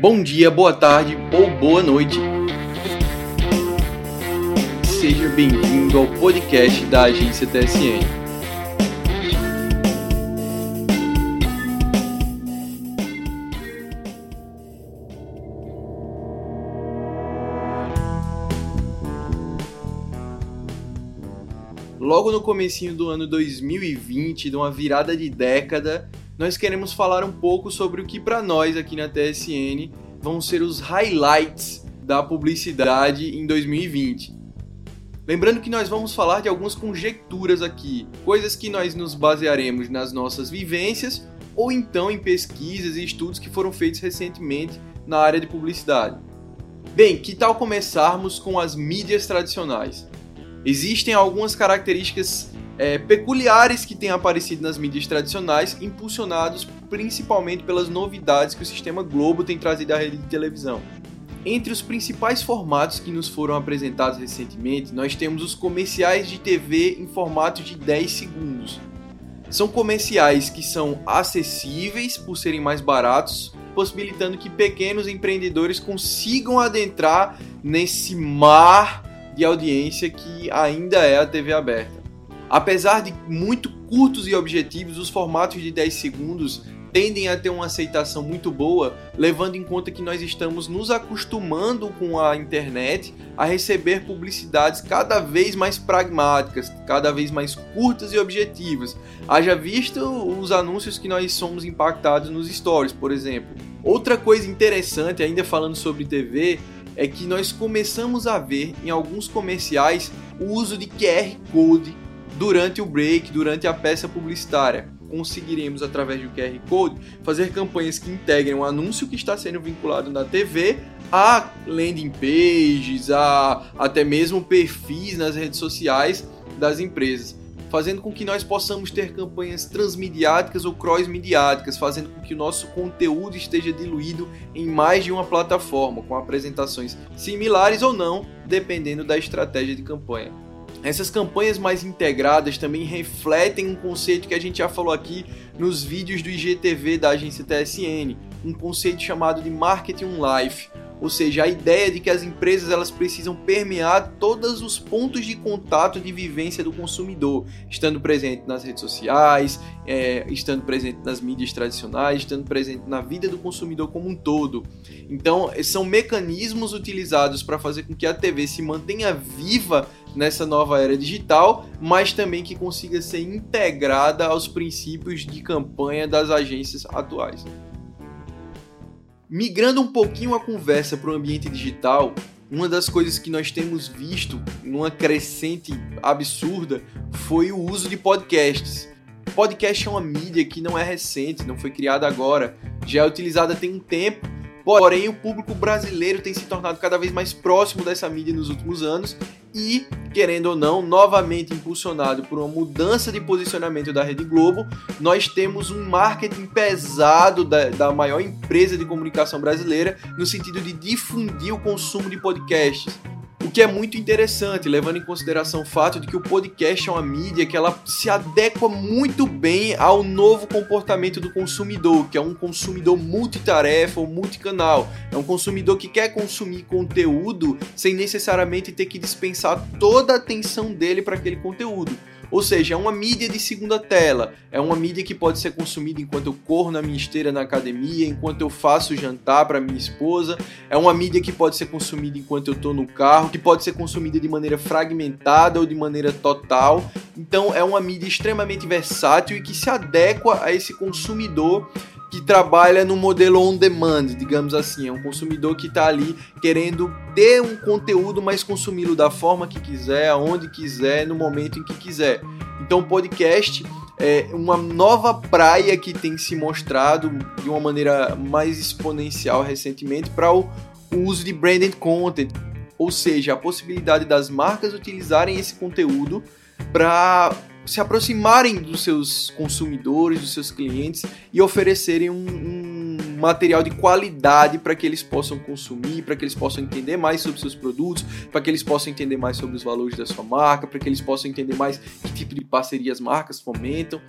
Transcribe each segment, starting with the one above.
Bom dia, boa tarde ou boa noite. Seja bem-vindo ao podcast da agência TSN. Logo no comecinho do ano 2020, de uma virada de década, nós queremos falar um pouco sobre o que para nós aqui na TSN vão ser os highlights da publicidade em 2020. Lembrando que nós vamos falar de algumas conjecturas aqui, coisas que nós nos basearemos nas nossas vivências ou então em pesquisas e estudos que foram feitos recentemente na área de publicidade. Bem, que tal começarmos com as mídias tradicionais? Existem algumas características é, peculiares que têm aparecido nas mídias tradicionais, impulsionados principalmente pelas novidades que o sistema Globo tem trazido à rede de televisão. Entre os principais formatos que nos foram apresentados recentemente, nós temos os comerciais de TV em formato de 10 segundos. São comerciais que são acessíveis por serem mais baratos, possibilitando que pequenos empreendedores consigam adentrar nesse mar de audiência que ainda é a TV aberta. Apesar de muito curtos e objetivos, os formatos de 10 segundos tendem a ter uma aceitação muito boa, levando em conta que nós estamos nos acostumando com a internet a receber publicidades cada vez mais pragmáticas, cada vez mais curtas e objetivas. Haja visto os anúncios que nós somos impactados nos stories, por exemplo. Outra coisa interessante, ainda falando sobre TV, é que nós começamos a ver em alguns comerciais o uso de QR Code durante o break, durante a peça publicitária. Conseguiremos, através do QR Code, fazer campanhas que integrem o um anúncio que está sendo vinculado na TV a landing pages, a até mesmo perfis nas redes sociais das empresas, fazendo com que nós possamos ter campanhas transmediáticas ou cross-mediáticas, fazendo com que o nosso conteúdo esteja diluído em mais de uma plataforma, com apresentações similares ou não, dependendo da estratégia de campanha. Essas campanhas mais integradas também refletem um conceito que a gente já falou aqui nos vídeos do IGTV da agência TSN, um conceito chamado de marketing life, ou seja, a ideia de que as empresas elas precisam permear todos os pontos de contato de vivência do consumidor, estando presente nas redes sociais, é, estando presente nas mídias tradicionais, estando presente na vida do consumidor como um todo. Então, são mecanismos utilizados para fazer com que a TV se mantenha viva nessa nova era digital, mas também que consiga ser integrada aos princípios de campanha das agências atuais. Migrando um pouquinho a conversa para o ambiente digital, uma das coisas que nós temos visto numa crescente absurda foi o uso de podcasts. Podcast é uma mídia que não é recente, não foi criada agora, já é utilizada tem um tempo Porém, o público brasileiro tem se tornado cada vez mais próximo dessa mídia nos últimos anos e, querendo ou não, novamente impulsionado por uma mudança de posicionamento da Rede Globo, nós temos um marketing pesado da, da maior empresa de comunicação brasileira no sentido de difundir o consumo de podcasts. O que é muito interessante, levando em consideração o fato de que o podcast é uma mídia que ela se adequa muito bem ao novo comportamento do consumidor, que é um consumidor multitarefa ou multicanal. É um consumidor que quer consumir conteúdo sem necessariamente ter que dispensar toda a atenção dele para aquele conteúdo. Ou seja, é uma mídia de segunda tela, é uma mídia que pode ser consumida enquanto eu corro na minha esteira na academia, enquanto eu faço jantar para minha esposa, é uma mídia que pode ser consumida enquanto eu estou no carro, que pode ser consumida de maneira fragmentada ou de maneira total. Então, é uma mídia extremamente versátil e que se adequa a esse consumidor que trabalha no modelo on demand, digamos assim. É um consumidor que está ali querendo ter um conteúdo, mas consumi-lo da forma que quiser, aonde quiser, no momento em que quiser. Então, podcast é uma nova praia que tem se mostrado de uma maneira mais exponencial recentemente para o uso de branded content, ou seja, a possibilidade das marcas utilizarem esse conteúdo para se aproximarem dos seus consumidores, dos seus clientes e oferecerem um, um material de qualidade para que eles possam consumir, para que eles possam entender mais sobre seus produtos, para que eles possam entender mais sobre os valores da sua marca, para que eles possam entender mais que tipo de parceria as marcas fomentam.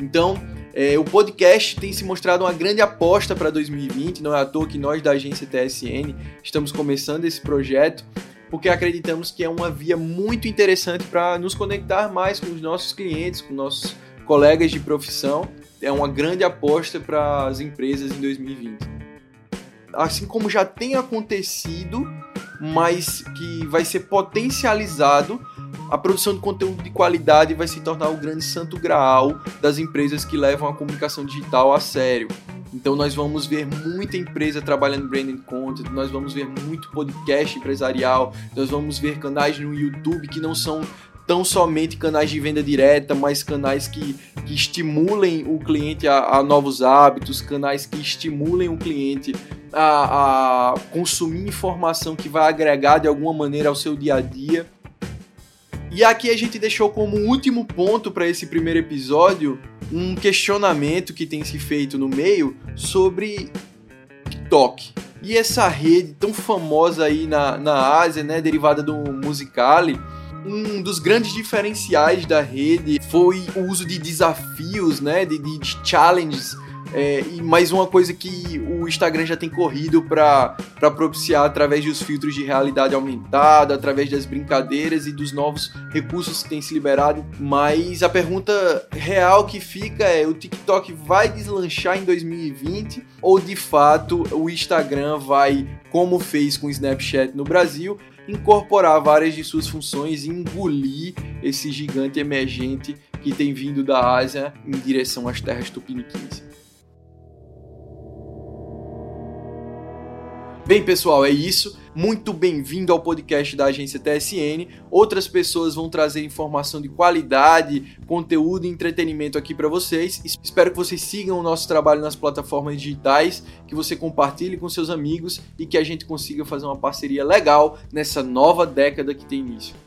Então, É, o podcast tem se mostrado uma grande aposta para 2020, não é à toa que nós da agência TSN estamos começando esse projeto, porque acreditamos que é uma via muito interessante para nos conectar mais com os nossos clientes, com nossos colegas de profissão. É uma grande aposta para as empresas em 2020. Assim como já tem acontecido, mas que vai ser potencializado a produção de conteúdo de qualidade vai se tornar o grande santo graal das empresas que levam a comunicação digital a sério. Então nós vamos ver muita empresa trabalhando branding content, nós vamos ver muito podcast empresarial, nós vamos ver canais no YouTube que não são tão somente canais de venda direta, mas canais que, que estimulem o cliente a, a novos hábitos, canais que estimulem o cliente a, a consumir informação que vai agregar de alguma maneira ao seu dia a dia. E aqui a gente deixou como último ponto para esse primeiro episódio um questionamento que tem se feito no meio sobre TikTok. E essa rede tão famosa aí na, na Ásia, né, derivada do Musicali, um dos grandes diferenciais da rede foi o uso de desafios, né, de, de challenges é, e mais uma coisa que o Instagram já tem corrido para propiciar através dos filtros de realidade aumentada, através das brincadeiras e dos novos recursos que tem se liberado. Mas a pergunta real que fica é: o TikTok vai deslanchar em 2020 ou de fato o Instagram vai, como fez com o Snapchat no Brasil, incorporar várias de suas funções e engolir esse gigante emergente que tem vindo da Ásia em direção às terras tupiniquins? Bem, pessoal, é isso. Muito bem-vindo ao podcast da agência TSN. Outras pessoas vão trazer informação de qualidade, conteúdo e entretenimento aqui para vocês. Espero que vocês sigam o nosso trabalho nas plataformas digitais, que você compartilhe com seus amigos e que a gente consiga fazer uma parceria legal nessa nova década que tem início.